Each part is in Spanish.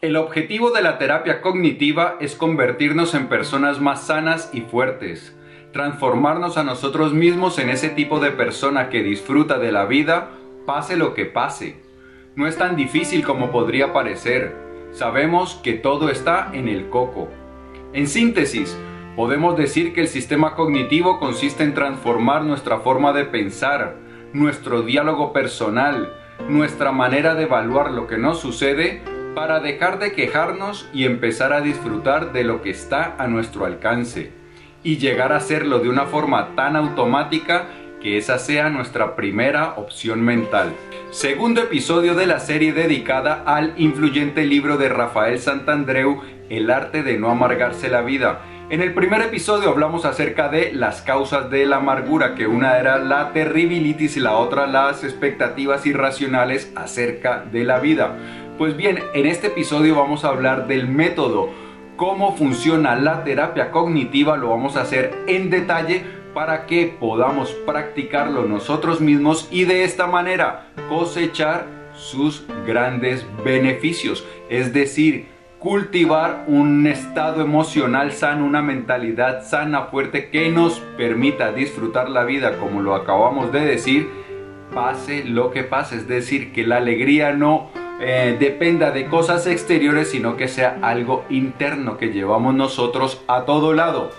El objetivo de la terapia cognitiva es convertirnos en personas más sanas y fuertes, transformarnos a nosotros mismos en ese tipo de persona que disfruta de la vida, pase lo que pase. No es tan difícil como podría parecer, sabemos que todo está en el coco. En síntesis, podemos decir que el sistema cognitivo consiste en transformar nuestra forma de pensar, nuestro diálogo personal, nuestra manera de evaluar lo que nos sucede para dejar de quejarnos y empezar a disfrutar de lo que está a nuestro alcance y llegar a hacerlo de una forma tan automática que esa sea nuestra primera opción mental. Segundo episodio de la serie dedicada al influyente libro de Rafael Santandreu, El arte de no amargarse la vida. En el primer episodio hablamos acerca de las causas de la amargura, que una era la terribilitis y la otra las expectativas irracionales acerca de la vida. Pues bien, en este episodio vamos a hablar del método, cómo funciona la terapia cognitiva, lo vamos a hacer en detalle para que podamos practicarlo nosotros mismos y de esta manera cosechar sus grandes beneficios, es decir, cultivar un estado emocional sano, una mentalidad sana, fuerte, que nos permita disfrutar la vida como lo acabamos de decir, pase lo que pase, es decir, que la alegría no eh, dependa de cosas exteriores, sino que sea algo interno que llevamos nosotros a todo lado.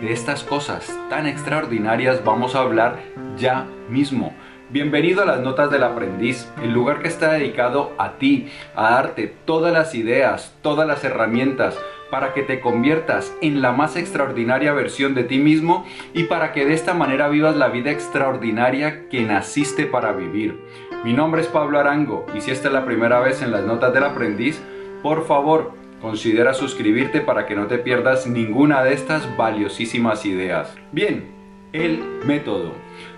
De estas cosas tan extraordinarias vamos a hablar ya mismo. Bienvenido a las Notas del Aprendiz, el lugar que está dedicado a ti, a darte todas las ideas, todas las herramientas para que te conviertas en la más extraordinaria versión de ti mismo y para que de esta manera vivas la vida extraordinaria que naciste para vivir. Mi nombre es Pablo Arango y si esta es la primera vez en las notas del aprendiz, por favor considera suscribirte para que no te pierdas ninguna de estas valiosísimas ideas. Bien, el método.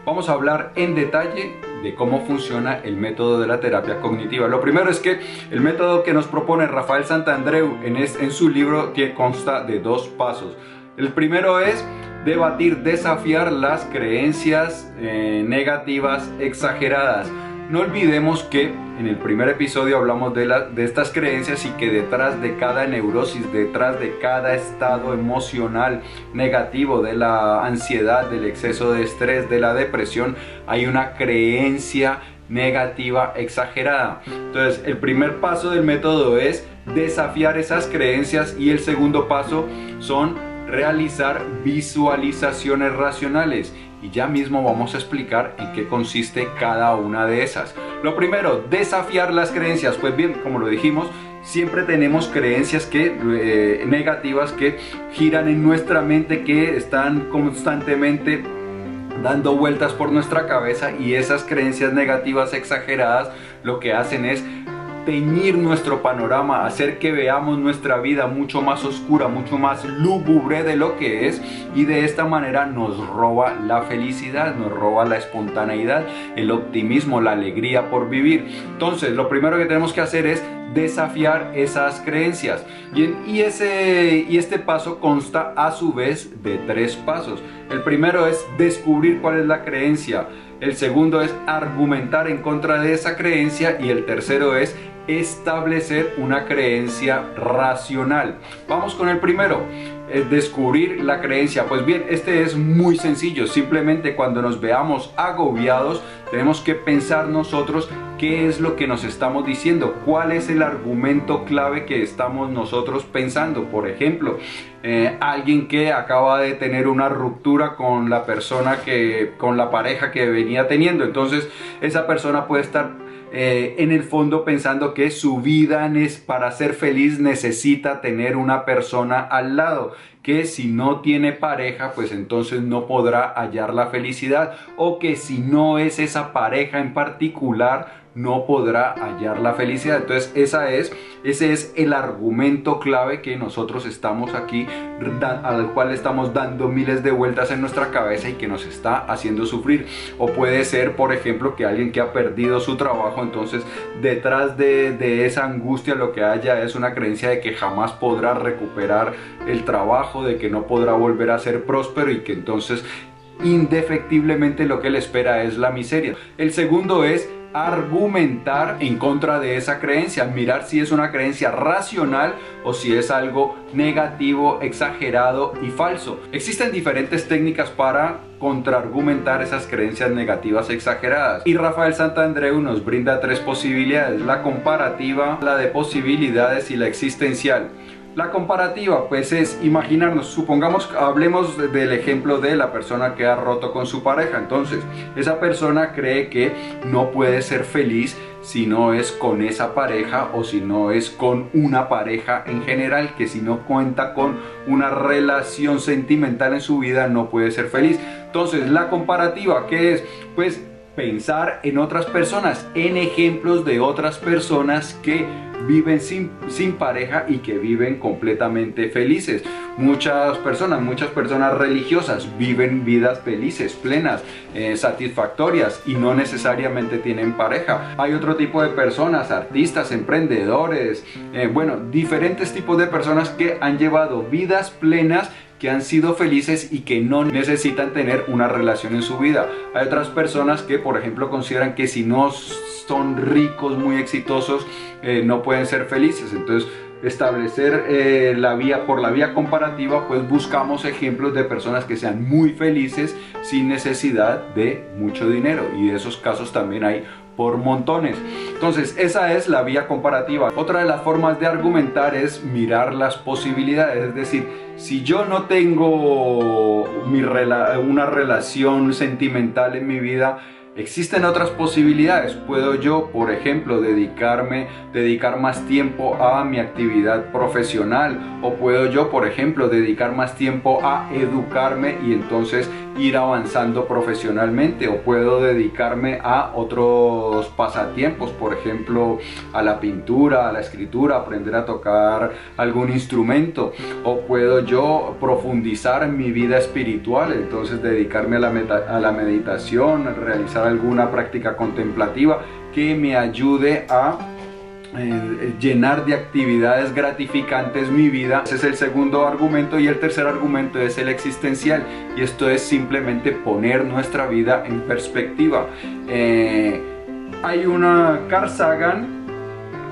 Vamos a hablar en detalle de cómo funciona el método de la terapia cognitiva. Lo primero es que el método que nos propone Rafael Santandreu en, en su libro consta de dos pasos. El primero es debatir, desafiar las creencias eh, negativas exageradas. No olvidemos que en el primer episodio hablamos de, de estas creencias y que detrás de cada neurosis, detrás de cada estado emocional negativo, de la ansiedad, del exceso de estrés, de la depresión, hay una creencia negativa exagerada. Entonces, el primer paso del método es desafiar esas creencias y el segundo paso son realizar visualizaciones racionales y ya mismo vamos a explicar en qué consiste cada una de esas. Lo primero, desafiar las creencias. Pues bien, como lo dijimos, siempre tenemos creencias que, eh, negativas que giran en nuestra mente, que están constantemente dando vueltas por nuestra cabeza y esas creencias negativas exageradas lo que hacen es teñir nuestro panorama, hacer que veamos nuestra vida mucho más oscura, mucho más lúgubre de lo que es y de esta manera nos roba la felicidad, nos roba la espontaneidad, el optimismo, la alegría por vivir. Entonces, lo primero que tenemos que hacer es desafiar esas creencias. Y, ese, y este paso consta a su vez de tres pasos. El primero es descubrir cuál es la creencia. El segundo es argumentar en contra de esa creencia. Y el tercero es establecer una creencia racional. Vamos con el primero, descubrir la creencia. Pues bien, este es muy sencillo. Simplemente cuando nos veamos agobiados, tenemos que pensar nosotros qué es lo que nos estamos diciendo, cuál es el argumento clave que estamos nosotros pensando. Por ejemplo, eh, alguien que acaba de tener una ruptura con la persona que, con la pareja que venía teniendo. Entonces, esa persona puede estar eh, en el fondo pensando que su vida para ser feliz necesita tener una persona al lado, que si no tiene pareja, pues entonces no podrá hallar la felicidad, o que si no es esa pareja en particular, no podrá hallar la felicidad. Entonces, esa es, ese es el argumento clave que nosotros estamos aquí, al cual estamos dando miles de vueltas en nuestra cabeza y que nos está haciendo sufrir. O puede ser, por ejemplo, que alguien que ha perdido su trabajo, entonces detrás de, de esa angustia lo que haya es una creencia de que jamás podrá recuperar el trabajo, de que no podrá volver a ser próspero y que entonces indefectiblemente lo que le espera es la miseria. El segundo es argumentar en contra de esa creencia, mirar si es una creencia racional o si es algo negativo, exagerado y falso. Existen diferentes técnicas para contraargumentar esas creencias negativas exageradas. Y Rafael Santandreu nos brinda tres posibilidades, la comparativa, la de posibilidades y la existencial. La comparativa, pues es imaginarnos, supongamos, hablemos del ejemplo de la persona que ha roto con su pareja. Entonces, esa persona cree que no puede ser feliz si no es con esa pareja o si no es con una pareja en general, que si no cuenta con una relación sentimental en su vida no puede ser feliz. Entonces, la comparativa, ¿qué es? Pues pensar en otras personas, en ejemplos de otras personas que viven sin, sin, pareja y que viven completamente felices. Muchas personas, muchas personas religiosas viven vidas felices, plenas, eh, satisfactorias y no necesariamente tienen pareja. Hay otro tipo de personas, artistas, emprendedores, eh, bueno, diferentes tipos de personas que han llevado vidas plenas que han sido felices y que no necesitan tener una relación en su vida. Hay otras personas que, por ejemplo, consideran que si no son ricos, muy exitosos, eh, no pueden ser felices. Entonces, establecer eh, la vía por la vía comparativa, pues buscamos ejemplos de personas que sean muy felices sin necesidad de mucho dinero. Y de esos casos también hay por montones. Entonces, esa es la vía comparativa. Otra de las formas de argumentar es mirar las posibilidades, es decir, si yo no tengo una relación sentimental en mi vida, Existen otras posibilidades. Puedo yo, por ejemplo, dedicarme, dedicar más tiempo a mi actividad profesional. O puedo yo, por ejemplo, dedicar más tiempo a educarme y entonces ir avanzando profesionalmente. O puedo dedicarme a otros pasatiempos, por ejemplo, a la pintura, a la escritura, aprender a tocar algún instrumento. O puedo yo profundizar en mi vida espiritual, entonces dedicarme a la, a la meditación, realizar alguna práctica contemplativa que me ayude a eh, llenar de actividades gratificantes mi vida. Ese es el segundo argumento y el tercer argumento es el existencial y esto es simplemente poner nuestra vida en perspectiva. Eh, hay una Carl Sagan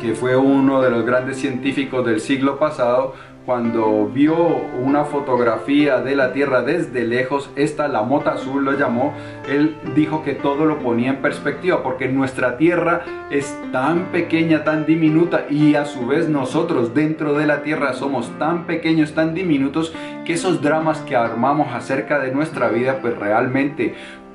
que fue uno de los grandes científicos del siglo pasado cuando vio una fotografía de la Tierra desde lejos, esta la mota azul lo llamó, él dijo que todo lo ponía en perspectiva porque nuestra Tierra es tan pequeña, tan diminuta y a su vez nosotros dentro de la Tierra somos tan pequeños, tan diminutos que esos dramas que armamos acerca de nuestra vida pues realmente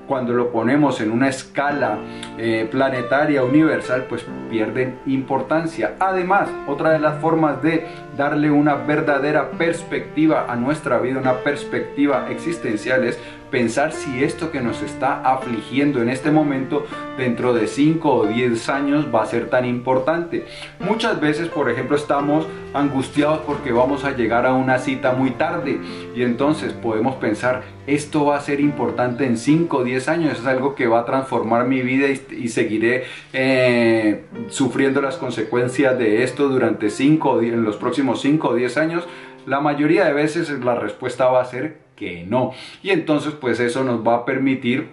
cuando lo ponemos en una escala eh, planetaria universal, pues pierden importancia. Además, otra de las formas de darle una verdadera perspectiva a nuestra vida, una perspectiva existencial es pensar si esto que nos está afligiendo en este momento dentro de 5 o 10 años va a ser tan importante. Muchas veces, por ejemplo, estamos angustiados porque vamos a llegar a una cita muy tarde y entonces podemos pensar, esto va a ser importante en 5 o 10 años, es algo que va a transformar mi vida y, seguiré eh, sufriendo las consecuencias de esto durante 5 en los próximos 5 o 10 años. La mayoría de veces la respuesta va a ser que no. Y entonces pues eso nos va a permitir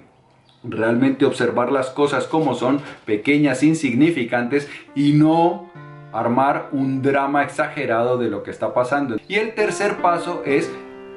realmente observar las cosas como son, pequeñas, insignificantes y no armar un drama exagerado de lo que está pasando. Y el tercer paso es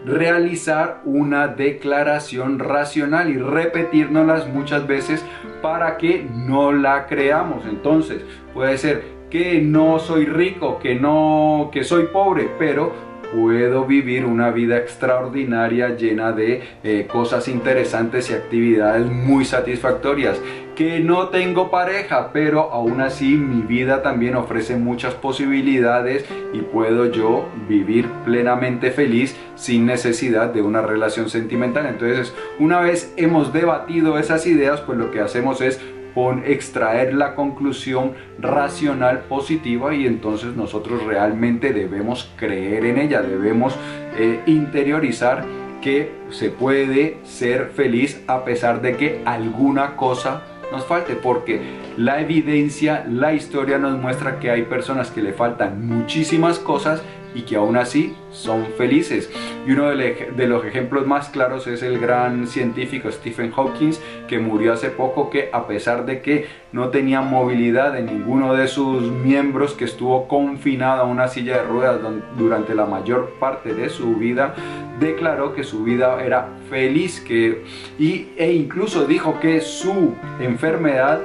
realizar una declaración racional y repetirnoslas muchas veces para que no la creamos. Entonces, puede ser que no soy rico, que no que soy pobre, pero puedo vivir una vida extraordinaria llena de eh, cosas interesantes y actividades muy satisfactorias. Que no tengo pareja, pero aún así mi vida también ofrece muchas posibilidades y puedo yo vivir plenamente feliz sin necesidad de una relación sentimental. Entonces, una vez hemos debatido esas ideas, pues lo que hacemos es con extraer la conclusión racional positiva y entonces nosotros realmente debemos creer en ella, debemos eh, interiorizar que se puede ser feliz a pesar de que alguna cosa nos falte, porque la evidencia, la historia nos muestra que hay personas que le faltan muchísimas cosas y que aún así son felices. Y uno de los ejemplos más claros es el gran científico Stephen Hawking, que murió hace poco, que a pesar de que no tenía movilidad en ninguno de sus miembros, que estuvo confinado a una silla de ruedas durante la mayor parte de su vida, declaró que su vida era feliz que, y, e incluso dijo que su enfermedad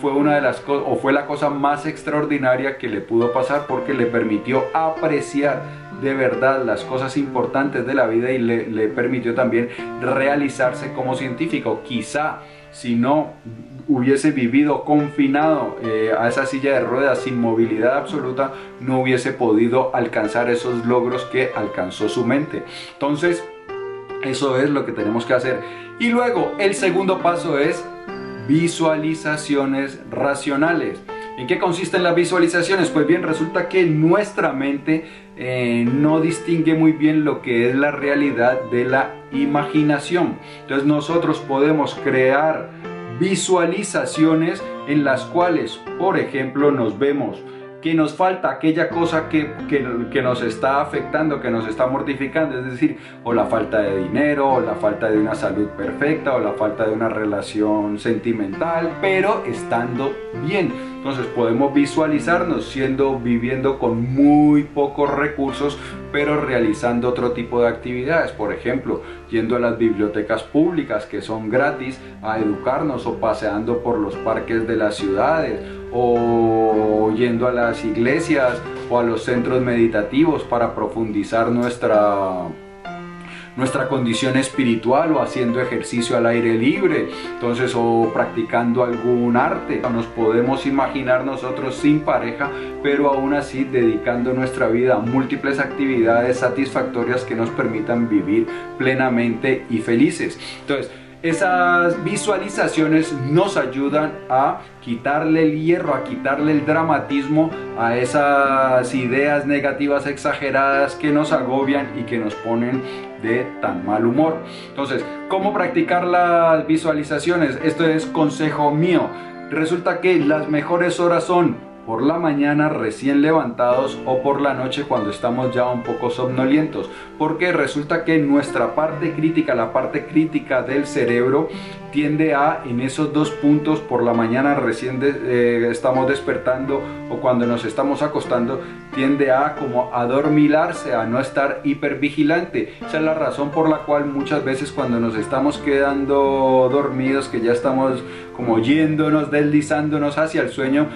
fue una de las cosas o fue la cosa más extraordinaria que le pudo pasar porque le permitió apreciar de verdad las cosas importantes de la vida y le, permitió también realizarse como científico. Quizá si no hubiese vivido confinado eh, a esa silla de ruedas sin movilidad absoluta, no hubiese podido alcanzar esos logros que alcanzó su mente. Entonces, eso es lo que tenemos que hacer. Y luego, el segundo paso es visualizaciones racionales. ¿En qué consisten las visualizaciones? Pues bien, resulta que nuestra mente eh, no distingue muy bien lo que es la realidad de la imaginación. Entonces nosotros podemos crear visualizaciones en las cuales, por ejemplo, nos vemos que nos falta aquella cosa que, que, nos está afectando, que nos está mortificando, es decir, o la falta de dinero, o la falta de una salud perfecta, o la falta de una relación sentimental, pero estando bien. Entonces podemos visualizarnos siendo, viviendo con muy pocos recursos, pero realizando otro tipo de actividades. Por ejemplo, yendo a las bibliotecas públicas que son gratis a educarnos o paseando por los parques de las ciudades o yendo a las iglesias o a los centros meditativos para profundizar nuestra nuestra condición espiritual o haciendo ejercicio al aire libre, entonces o practicando algún arte. Nos podemos imaginar nosotros sin pareja, pero aún así dedicando nuestra vida a múltiples actividades satisfactorias que nos permitan vivir plenamente y felices. Entonces, esas visualizaciones nos ayudan a quitarle el hierro, a quitarle el dramatismo a esas ideas negativas exageradas que nos agobian y que nos ponen de tan mal humor. Entonces, ¿cómo practicar las visualizaciones? Esto es consejo mío. Resulta que las mejores horas son por la mañana recién levantados o por la noche cuando estamos ya un poco somnolientos. Porque resulta que nuestra parte crítica, la parte crítica del cerebro, tiende a en esos dos puntos por la mañana recién eh, estamos despertando o cuando nos estamos acostando, tiende a como adormilarse, a no estar hipervigilante. Esa es la razón por la cual muchas veces cuando nos estamos quedando dormidos, que ya estamos como yéndonos, deslizándonos hacia el sueño,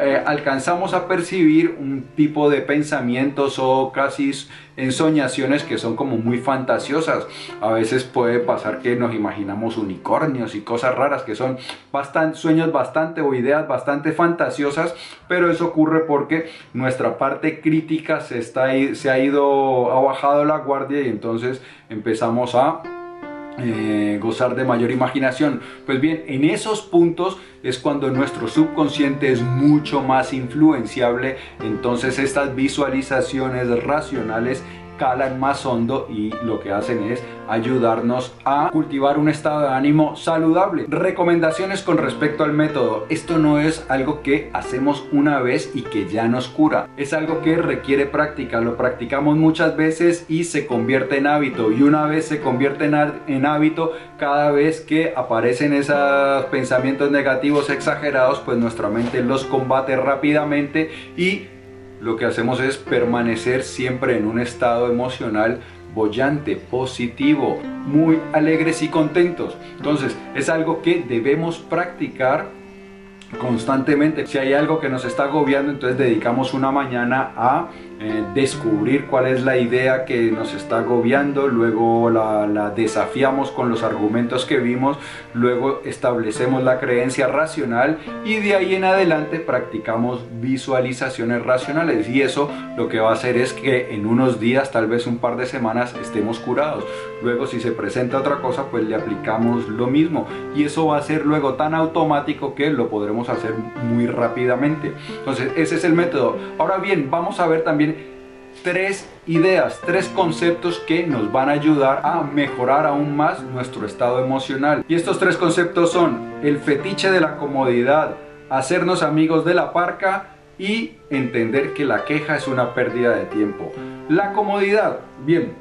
eh, alcanzamos a percibir un tipo de pensamientos o casi ensoñaciones que son como muy fantasiosas. A veces puede pasar que nos imaginamos unicornios y cosas raras que son bastante, sueños bastante o ideas bastante fantasiosas, pero eso ocurre porque nuestra parte crítica se, está, se ha ido, ha bajado la guardia y entonces empezamos a eh, gozar de mayor imaginación. Pues bien, en esos puntos es cuando nuestro subconsciente es mucho más influenciable, entonces estas visualizaciones racionales calan más hondo y lo que hacen es ayudarnos a cultivar un estado de ánimo saludable. Recomendaciones con respecto al método. Esto no es algo que hacemos una vez y que ya nos cura. Es algo que requiere práctica. Lo practicamos muchas veces y se convierte en hábito. Y una vez se convierte en, hábito, cada vez que aparecen esos pensamientos negativos exagerados, pues nuestra mente los combate rápidamente y lo que hacemos es permanecer siempre en un estado emocional bollante, positivo, muy alegres y contentos. Entonces es algo que debemos practicar constantemente. Si hay algo que nos está agobiando, entonces dedicamos una mañana a eh, descubrir cuál es la idea que nos está agobiando, luego la, desafiamos con los argumentos que vimos, luego establecemos la creencia racional y de ahí en adelante practicamos visualizaciones racionales y eso lo que va a hacer es que en unos días, tal vez un par de semanas, estemos curados. Luego si se presenta otra cosa, pues le aplicamos lo mismo y eso va a ser luego tan automático que lo podremos hacer muy rápidamente. Entonces ese es el método. Ahora bien, vamos a ver también tres ideas, tres conceptos que nos van a ayudar a mejorar aún más nuestro estado emocional. Y estos tres conceptos son el fetiche de la comodidad, hacernos amigos de la parca y entender que la queja es una pérdida de tiempo. La comodidad, bien,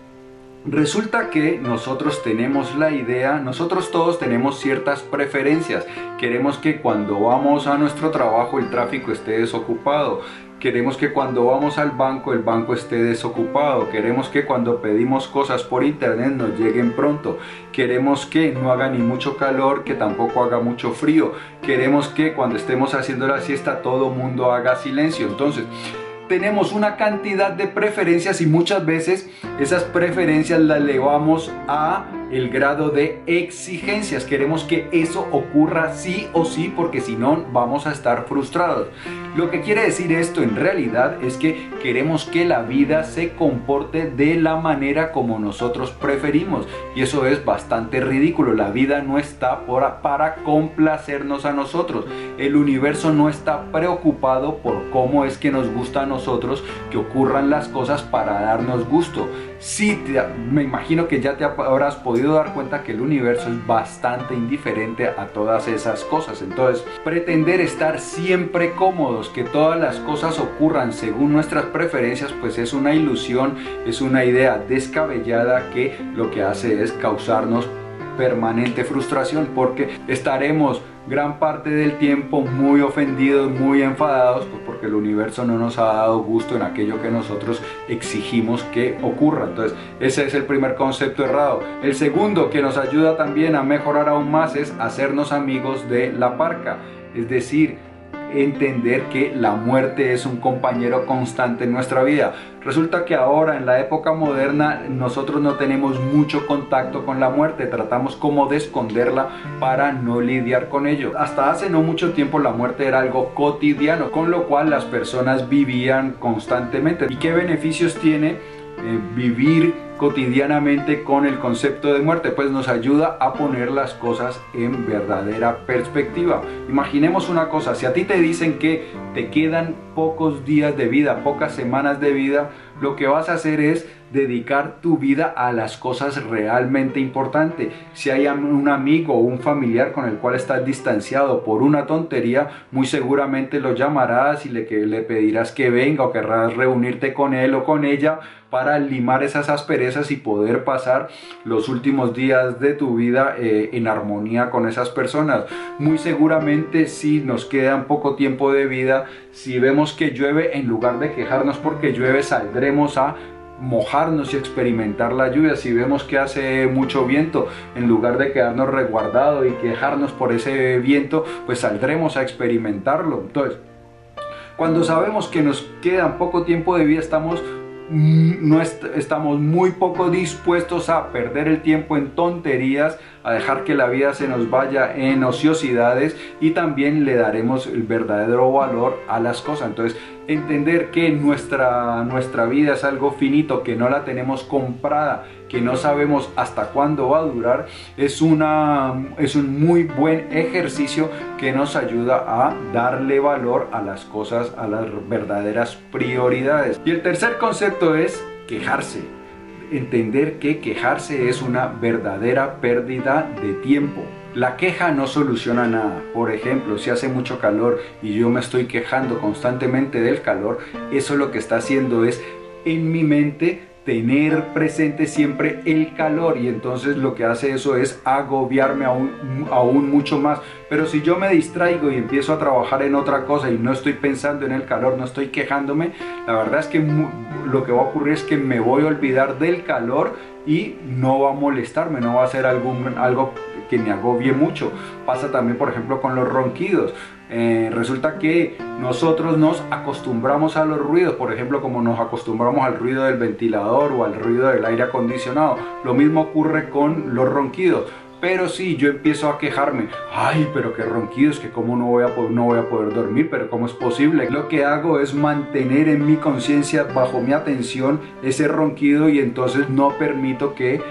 Resulta que nosotros tenemos la idea, nosotros todos tenemos ciertas preferencias. Queremos que cuando vamos a nuestro trabajo el tráfico esté desocupado. Queremos que cuando vamos al banco el banco esté desocupado. Queremos que cuando pedimos cosas por internet nos lleguen pronto. Queremos que no haga ni mucho calor, que tampoco haga mucho frío. Queremos que cuando estemos haciendo la siesta todo mundo haga silencio. Entonces, tenemos una cantidad de preferencias y muchas veces esas preferencias las elevamos a el grado de exigencias. Queremos que eso ocurra sí o sí porque si no vamos a estar frustrados. Lo que quiere decir esto en realidad es que queremos que la vida se comporte de la manera como nosotros preferimos y eso es bastante ridículo. La vida no está para complacernos a nosotros. El universo no está preocupado por cómo es que nos gusta a nosotros que ocurran las cosas para darnos gusto. Sí, me imagino que ya te habrás podido dar cuenta que el universo es bastante indiferente a todas esas cosas. Entonces, pretender estar siempre cómodos, que todas las cosas ocurran según nuestras preferencias, pues es una ilusión, es una idea descabellada que lo que hace es causarnos permanente frustración porque estaremos gran parte del tiempo muy ofendidos, muy enfadados, pues porque el universo no nos ha dado gusto en aquello que nosotros exigimos que ocurra. Entonces, ese es el primer concepto errado. El segundo que nos ayuda también a mejorar aún más es hacernos amigos de la parca. Es decir, entender que la muerte es un compañero constante en nuestra vida. Resulta que ahora en la época moderna nosotros no tenemos mucho contacto con la muerte, tratamos como de esconderla para no lidiar con ello. Hasta hace no mucho tiempo la muerte era algo cotidiano, con lo cual las personas vivían constantemente. ¿Y qué beneficios tiene? Eh, vivir cotidianamente con el concepto de muerte, pues nos ayuda a poner las cosas en verdadera perspectiva. Imaginemos una cosa, si a ti te dicen que te quedan pocos días de vida, pocas semanas de vida, lo que vas a hacer es dedicar tu vida a las cosas realmente importantes. Si hay un amigo o un familiar con el cual estás distanciado por una tontería, muy seguramente lo llamarás y le, pedirás que venga o querrás reunirte con él o con ella para limar esas asperezas y poder pasar los últimos días de tu vida eh, en armonía con esas personas. Muy seguramente si nos queda poco tiempo de vida, si vemos que llueve, en lugar de quejarnos porque llueve, saldremos a mojarnos y experimentar la lluvia. Si vemos que hace mucho viento, en lugar de quedarnos resguardados y quejarnos por ese viento, pues saldremos a experimentarlo. Entonces, cuando sabemos que nos queda poco tiempo de vida, estamos no estamos muy poco dispuestos a perder el tiempo en tonterías, a dejar que la vida se nos vaya en ociosidades y también le daremos el verdadero valor a las cosas. Entonces, entender que nuestra, nuestra vida es algo finito, que no la tenemos comprada, que no sabemos hasta cuándo va a durar, es, una, es un muy buen ejercicio que nos ayuda a darle valor a las cosas, a las verdaderas prioridades. Y el tercer concepto es quejarse. Entender que quejarse es una verdadera pérdida de tiempo. La queja no soluciona nada. Por ejemplo, si hace mucho calor y yo me estoy quejando constantemente del calor, eso lo que está haciendo es en mi mente tener presente siempre el calor y entonces lo que hace eso es agobiarme aún, aún mucho más. Pero si yo me distraigo y empiezo a trabajar en otra cosa y no estoy pensando en el calor, no estoy quejándome, la verdad es que lo que va a ocurrir es que me voy a olvidar del calor y no va a molestarme, no va a ser algún, algo que me agobie mucho. Pasa también, por ejemplo, con los ronquidos. Eh, resulta que nosotros nos acostumbramos a los ruidos, por ejemplo, como nos acostumbramos al ruido del ventilador o al ruido del aire acondicionado. Lo mismo ocurre con los ronquidos. Pero si yo empiezo a quejarme, ay, pero qué ronquidos, que cómo no voy, a no voy a poder dormir, pero cómo es posible. Lo que hago es mantener en mi conciencia, bajo mi atención, ese ronquido y entonces no permito que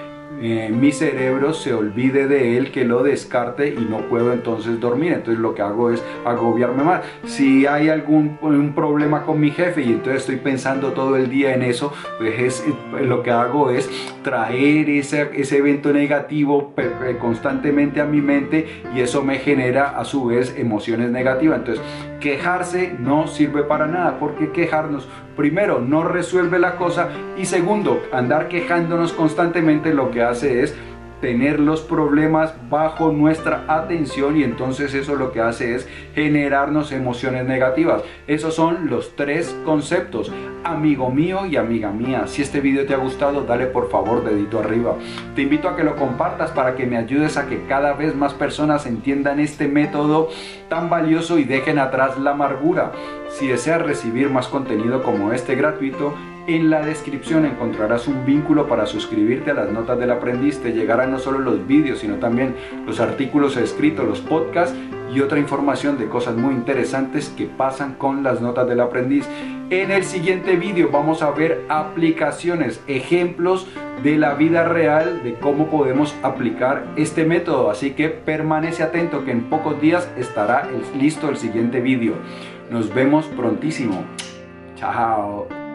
eh, mi cerebro se olvide de él, que lo descarte y no puedo entonces dormir. Entonces lo que hago es agobiarme más. Si hay algún problema con mi jefe y entonces estoy pensando todo el día en eso, pues es, eh, lo que hago es traer ese, ese evento negativo constantemente a mi mente y eso me genera a su vez emociones negativas. Entonces, quejarse no sirve para nada, porque quejarnos primero no resuelve la cosa y segundo, andar quejándonos constantemente lo que hace es tener los problemas bajo nuestra atención y entonces eso lo que hace es generarnos emociones negativas. Esos son los tres conceptos. Amigo mío y amiga mía, si este video te ha gustado, dale por favor dedito arriba. Te invito a que lo compartas para que me ayudes a que cada vez más personas entiendan este método tan valioso y dejen atrás la amargura. Si deseas recibir más contenido como este gratuito, en la descripción encontrarás un vínculo para suscribirte a las notas del aprendiz. Te llegarán no solo los vídeos, sino también los artículos escritos, los podcasts y otra información de cosas muy interesantes que pasan con las notas del aprendiz. En el siguiente vídeo vamos a ver aplicaciones, ejemplos de la vida real de cómo podemos aplicar este método. Así que permanece atento que en pocos días estará listo el siguiente vídeo. Nos vemos prontísimo. Chao.